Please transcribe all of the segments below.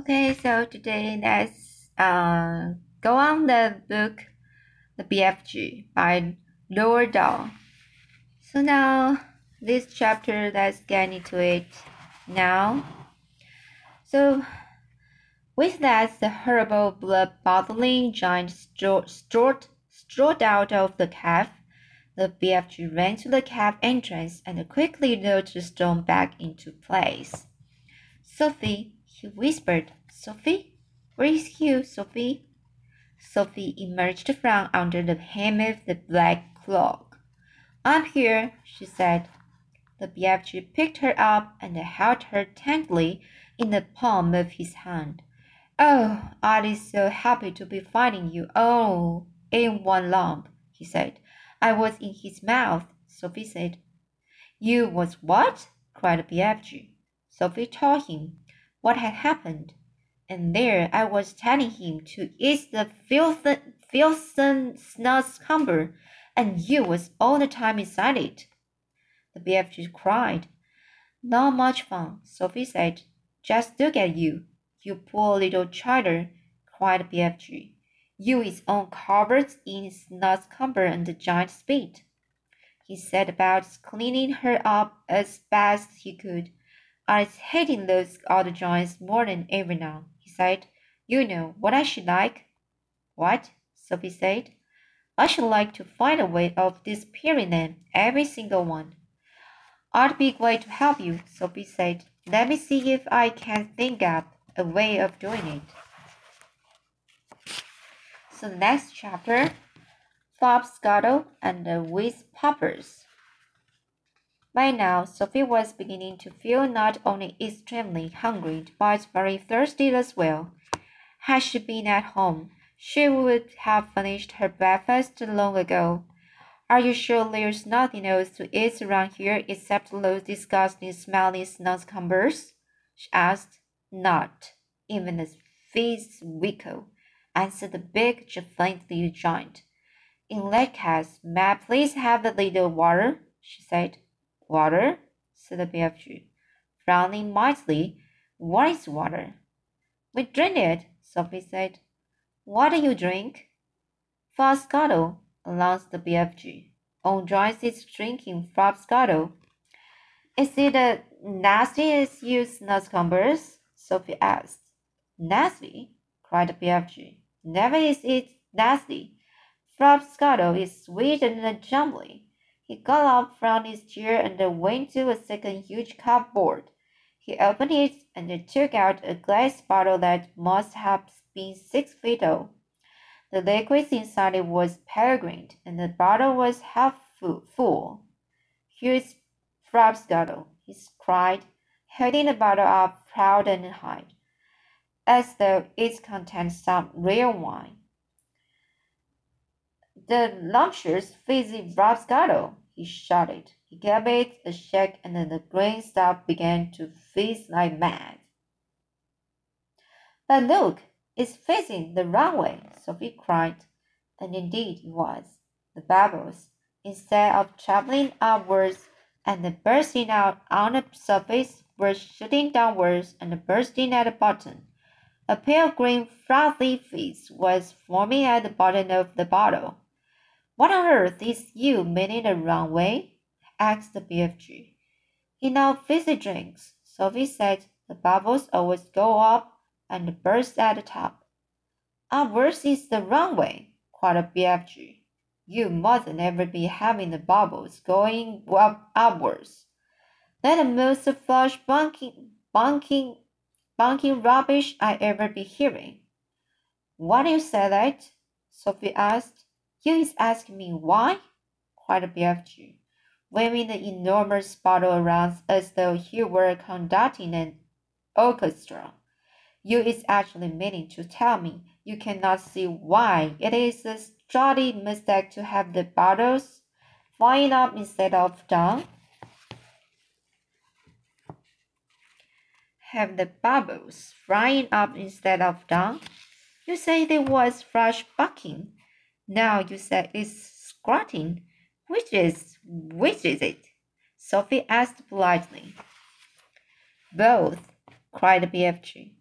Okay, so today let's uh, go on the book The BFG by Roald Dahl. So now this chapter, let's get into it now. So with that, the horrible blood-bottling giant strode, strode out of the cave. The BFG ran to the cave entrance and quickly lured the stone back into place. Sophie he whispered, Sophie? Where is you, Sophie? Sophie emerged from under the hem of the black cloak. I'm here, she said. The BFG picked her up and held her tenderly in the palm of his hand. Oh, I is so happy to be finding you all in one lump, he said. I was in his mouth, Sophie said. You was what? cried the BFG. Sophie told him what had happened, and there I was telling him to eat the filthy, filthy snozzcumber, and you was all the time inside it. The BFG cried. Not much fun, Sophie said. Just look at you, you poor little child, cried BFG. You is all covered in snozzcumber and giant spit. He set about cleaning her up as best he could I was hating those odd joints more than ever now, he said. You know what I should like? What? Sophie said. I should like to find a way of disappearing them, every single one. I'd be glad to help you, Sophie said. Let me see if I can think up a way of doing it. So next chapter, Flopscuttle and the Whiz Poppers. By now, Sophie was beginning to feel not only extremely hungry, but very thirsty as well. Had she been at home, she would have finished her breakfast long ago. Are you sure there's nothing else to eat around here except those disgusting smelling snozzcumbers? she asked. Not even a fizz wickle, answered the Big Friendly Giant. In that case, may I please have a little water? she said. Water? said the BFG, frowning mightily. What is water? We drink it, Sophie said. What do you drink? Flopscuttle, announced the BFG. On Joyce is drinking Flopscuttle. Is it as nasty as you snozzcumbers? Sophie asked. Nasty? cried the BFG. Never is it nasty. Flopscuttle is sweet and jumbly. He got up from his chair and went to a second huge cupboard. He opened it and took out a glass bottle that must have been six feet tall. The liquid inside it was peregrine, and the bottle was half full. Here's Flopscuttle, he cried, holding the bottle up proud and high, as though it contained some real wine. The lumptious, fizzy Flopscuttle, he shouted. He gave it a shake and then the green stuff began to fizz like mad. But look, it's fizzing the wrong way, Sophie cried. And indeed it was. The bubbles, instead of traveling upwards and bursting out on the surface, were shooting downwards and bursting at the bottom. A pale green frothy fizz was forming at the bottom of the bottle. What on earth is you meaning the wrong way? asked the BFG. Our fizzy drinks, Sophie said the bubbles always go up and burst at the top. Upwards is the wrong way, cried the BFG. You mustn't ever be having the bubbles going up upwards. That the most flush bunking, bunking, bunking rubbish I ever be hearing. Why do you say that? Sophie asked. You is asking me why? cried BFG, waving the enormous bottle around as though he were conducting an orchestra. You is actually meaning to tell me you cannot see why it is a jolly mistake to have the bottles flying up instead of down? Have the bubbles flying up instead of down? You say there was fresh bucking. Now you say it's squatting. Which is which is it? Sophie asked politely. Both, cried BFG.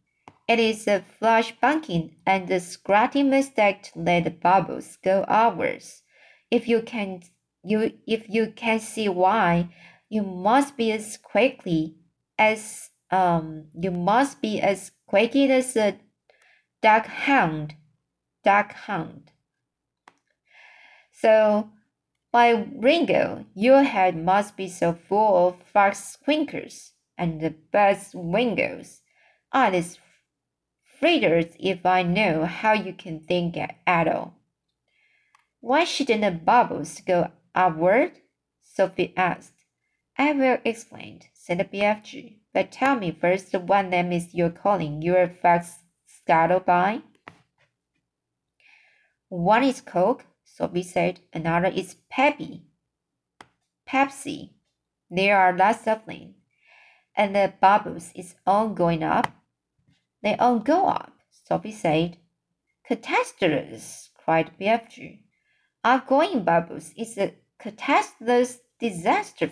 It is a flush bunking and a scratchy mistake to let the bubbles go outwards. If you can you if you can see why, you must be as quickly as um you must be as quickly as a duck hound. Duck hound. So my Ringo, your head must be so full of fox squinkers and the buzz wingles. I is fritters if I know how you can think at all. Why shouldn't the bubbles go upward? Sophie asked. I will explain, said the BFG. But tell me first what name is your calling your fox scuttle by? One is Coke, Sophie said. Another is Peppy. Pepsi. There are lots of them. And the bubbles is all going up. They all go up, Sophie said. Catastrophes, cried BFG. Our going bubbles is a catastrophic disaster.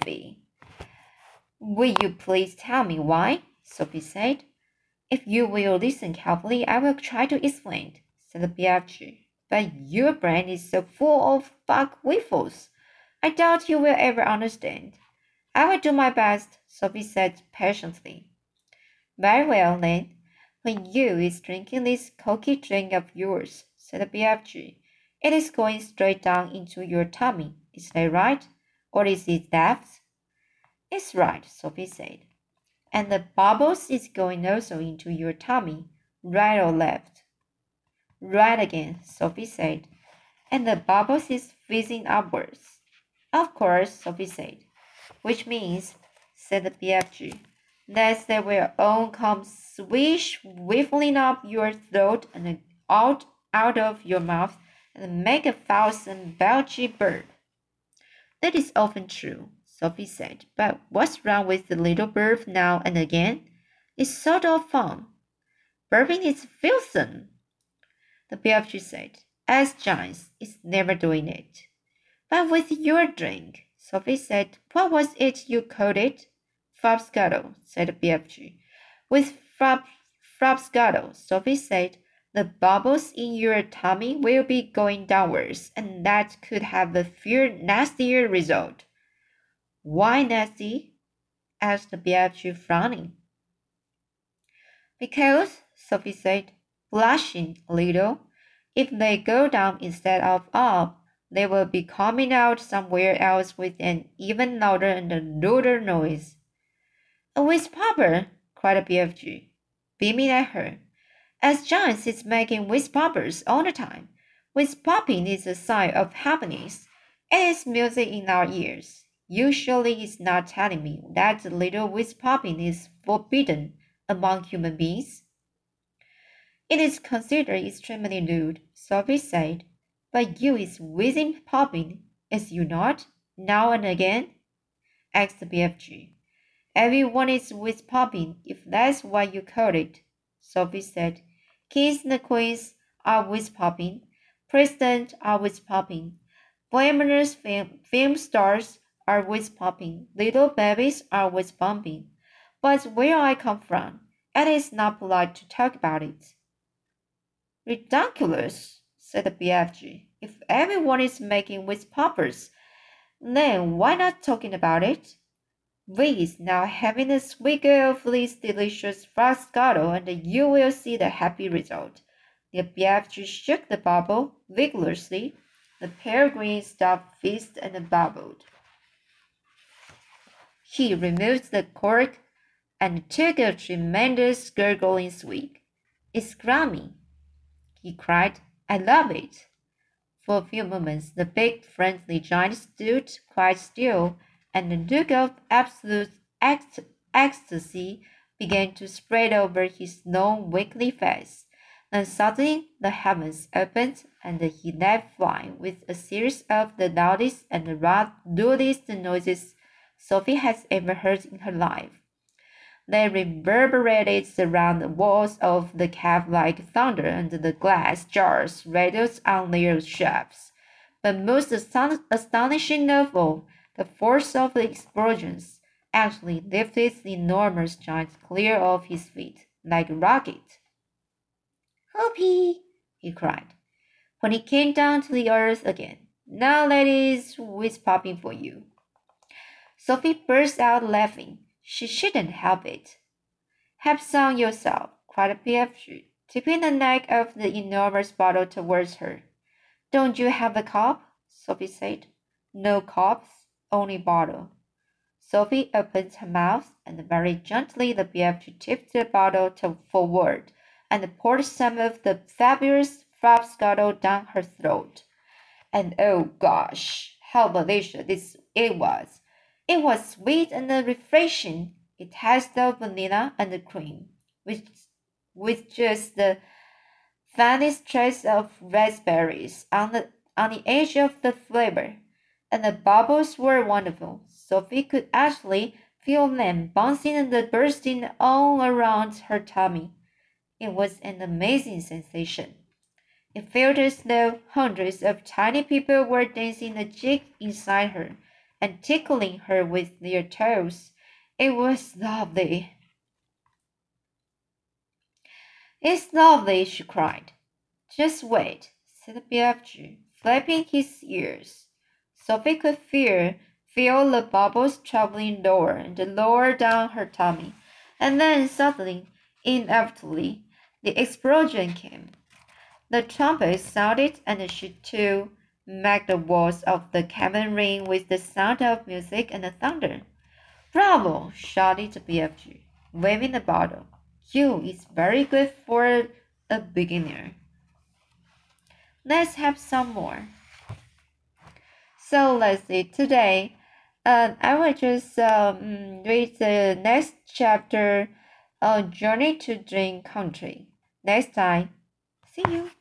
Will you please tell me why? Sophie said. If you will listen carefully, I will try to explain, said BFG. But your brain is so full of buck whiffles. I doubt you will ever understand. I will do my best, Sophie said patiently. Very well, then. When you is drinking this cocky drink of yours, said the BFG, it is going straight down into your tummy. Is that right? Or is it left? It's right, Sophie said. And the bubbles is going also into your tummy, right or left? Right again, Sophie said. And the bubbles is fizzing upwards. Of course, Sophie said. Which means, said the BFG, that they will all come swish whiffling up your throat and out out of your mouth and make a thousand belchy burp. That is often true, Sophie said, but what's wrong with the little burp now and again? It's sort of fun. Burping is fearsome. The BFG said, as Giles is never doing it. But with your drink, Sophie said, what was it you called it? Frobscottle, said the BFG. With frab, frobscottle, Sophie said, the bubbles in your tummy will be going downwards, and that could have a few nastier result. Why nasty? asked the BFG, frowning. Because, Sophie said, blushing a little. If they go down instead of up, they will be coming out somewhere else with an even louder and louder noise. A popper, cried BFG, beaming at her. As Giles is making poppers all the time. Popping is a sign of happiness. It is music in our ears. Usually it's not telling me that little popping is forbidden among human beings. It is considered extremely rude, Sophie said, but you is whizzing popping, is you not, now and again? asked BFG. Everyone is whizzpopping, if that's what you call it, Sophie said. Kings and queens are whizzpopping, presidents are whizzpopping, glamorous film, film stars are whizzpopping, little babies are whiz bumping. But where I come from, it is not polite to talk about it. Ridiculous, said the BFG. If everyone is making with poppers, then why not talking about it? We is now having a swiggle of this delicious frobscottle, and you will see the happy result. The BFG shook the bubble vigorously. The peregrine stopped fizzed and bubbled. He removed the cork and took a tremendous gurgling swig. It's grummy, he cried. I love it. For a few moments, the big friendly giant stood quite still, and a look of absolute ecstasy began to spread over his long, weakly face. Then suddenly the heavens opened, and he let fly with a series of the loudest and the rudest noises Sophie has ever heard in her life. They reverberated around the walls of the cave like thunder, and the glass jars rattled on their shelves. But most astonishing of all, the force of the explosions actually lifted the enormous giant clear of his feet, like a rocket. Hoppy, he cried, when he came down to the earth again. Now, ladies, who's popping for you? Sophie burst out laughing. She shouldn't help it. Have some yourself, cried BFG, tipping the neck of the enormous bottle towards her. Don't you have a cup? Sophie said. No cups, only bottle. Sophie opened her mouth, and very gently the BFG tipped the bottle to forward and poured some of the fabulous scuttle down her throat. And oh gosh, how delicious this it was! It was sweet and refreshing. It has the vanilla and the cream, with, with just the faintest trace of raspberries on the on the edge of the flavor. And the bubbles were wonderful. Sophie could actually feel them bouncing and bursting all around her tummy. It was an amazing sensation. It felt as though hundreds of tiny people were dancing a jig inside her and tickling her with their toes. It was lovely. It's lovely, she cried. Just wait, said BFG, flapping his ears. Sophie could feel, feel the bubbles traveling lower and lower down her tummy, and then suddenly, inevitably, the explosion came. The trumpet sounded, and she too make the walls of the cabin ring with the sound of music and the thunder. Bravo! shouted BFG, waving the bottle. You is very good for a beginner. Let's have some more. So let's see. Today, uh, I will just um, read the next chapter, uh, Journey to Dream Country. Next time, see you.